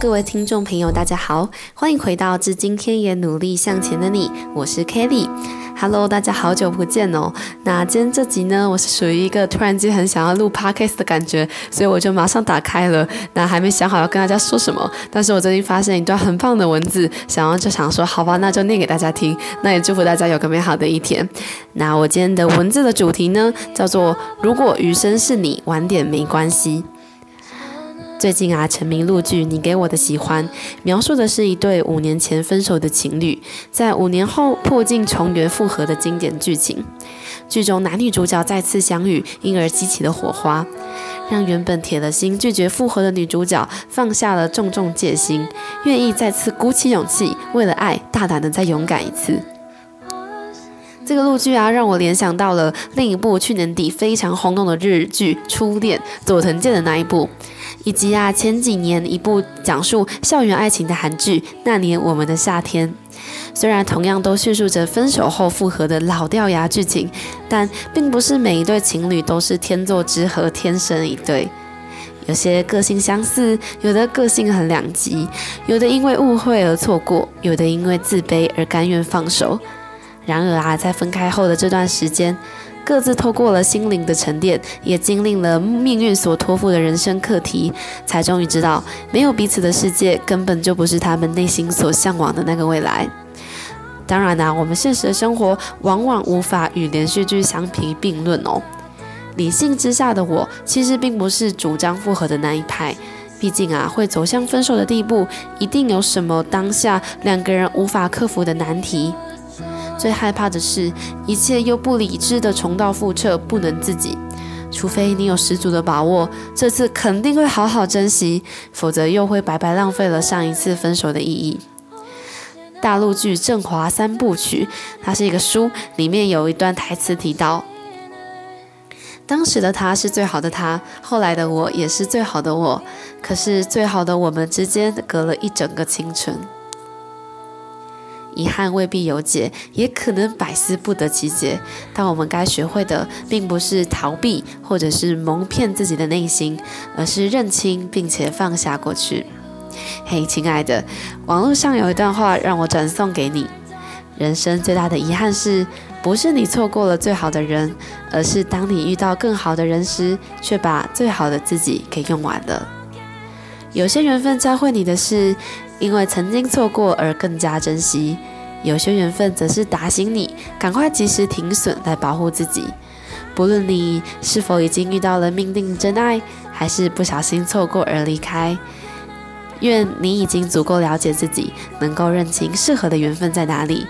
各位听众朋友，大家好，欢迎回到《至今天也努力向前的你》，我是 Kelly。Hello，大家好久不见哦。那今天这集呢，我是属于一个突然间很想要录 podcast 的感觉，所以我就马上打开了。那还没想好要跟大家说什么，但是我最近发现一段很棒的文字，想要就想说，好吧，那就念给大家听。那也祝福大家有个美好的一天。那我今天的文字的主题呢，叫做“如果余生是你，晚点没关系”。最近啊，成名录剧《你给我的喜欢》，描述的是一对五年前分手的情侣，在五年后破镜重圆复合的经典剧情。剧中男女主角再次相遇，因而激起了火花，让原本铁了心拒绝复合的女主角放下了重重戒心，愿意再次鼓起勇气，为了爱大胆的再勇敢一次。这个录剧啊，让我联想到了另一部去年底非常轰动的日剧《初恋》，佐藤健的那一部。以及啊，前几年一部讲述校园爱情的韩剧《那年我们的夏天》，虽然同样都叙述着分手后复合的老掉牙剧情，但并不是每一对情侣都是天作之合、天生一对。有些个性相似，有的个性很两极，有的因为误会而错过，有的因为自卑而甘愿放手。然而啊，在分开后的这段时间，各自透过了心灵的沉淀，也经历了命运所托付的人生课题，才终于知道，没有彼此的世界根本就不是他们内心所向往的那个未来。当然啦，我们现实的生活往往无法与连续剧相提并论哦。理性之下的我，其实并不是主张复合的那一派。毕竟啊，会走向分手的地步，一定有什么当下两个人无法克服的难题。最害怕的是，一切又不理智的重蹈覆辙，不能自己。除非你有十足的把握，这次肯定会好好珍惜，否则又会白白浪费了上一次分手的意义。大陆剧《振华三部曲》，它是一个书，里面有一段台词提到：当时的他是最好的他，后来的我也是最好的我，可是最好的我们之间隔了一整个青春。遗憾未必有解，也可能百思不得其解。但我们该学会的，并不是逃避，或者是蒙骗自己的内心，而是认清并且放下过去。嘿，亲爱的，网络上有一段话让我转送给你：人生最大的遗憾是，不是你错过了最好的人，而是当你遇到更好的人时，却把最好的自己给用完了。有些缘分教会你的是。因为曾经错过而更加珍惜，有些缘分则是打醒你，赶快及时停损来保护自己。不论你是否已经遇到了命定真爱，还是不小心错过而离开，愿你已经足够了解自己，能够认清适合的缘分在哪里，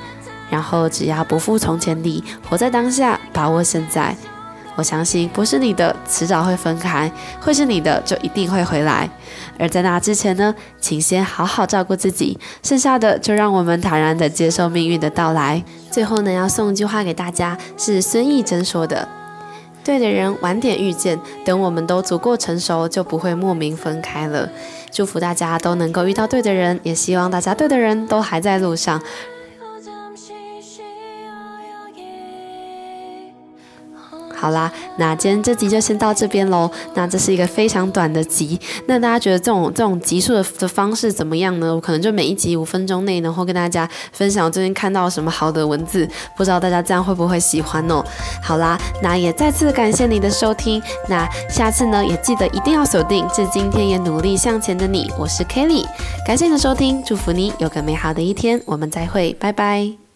然后只要不负从前地，活在当下，把握现在。我相信不是你的，迟早会分开；会是你的，就一定会回来。而在那之前呢，请先好好照顾自己，剩下的就让我们坦然的接受命运的到来。最后呢，要送一句话给大家，是孙艺珍说的：“对的人晚点遇见，等我们都足够成熟，就不会莫名分开了。”祝福大家都能够遇到对的人，也希望大家对的人都还在路上。好啦，那今天这集就先到这边喽。那这是一个非常短的集，那大家觉得这种这种集数的的方式怎么样呢？我可能就每一集五分钟内，然后跟大家分享我最近看到什么好的文字，不知道大家这样会不会喜欢哦？好啦，那也再次感谢你的收听，那下次呢也记得一定要锁定，至今天也努力向前的你，我是 Kelly，感谢你的收听，祝福你有个美好的一天，我们再会，拜拜。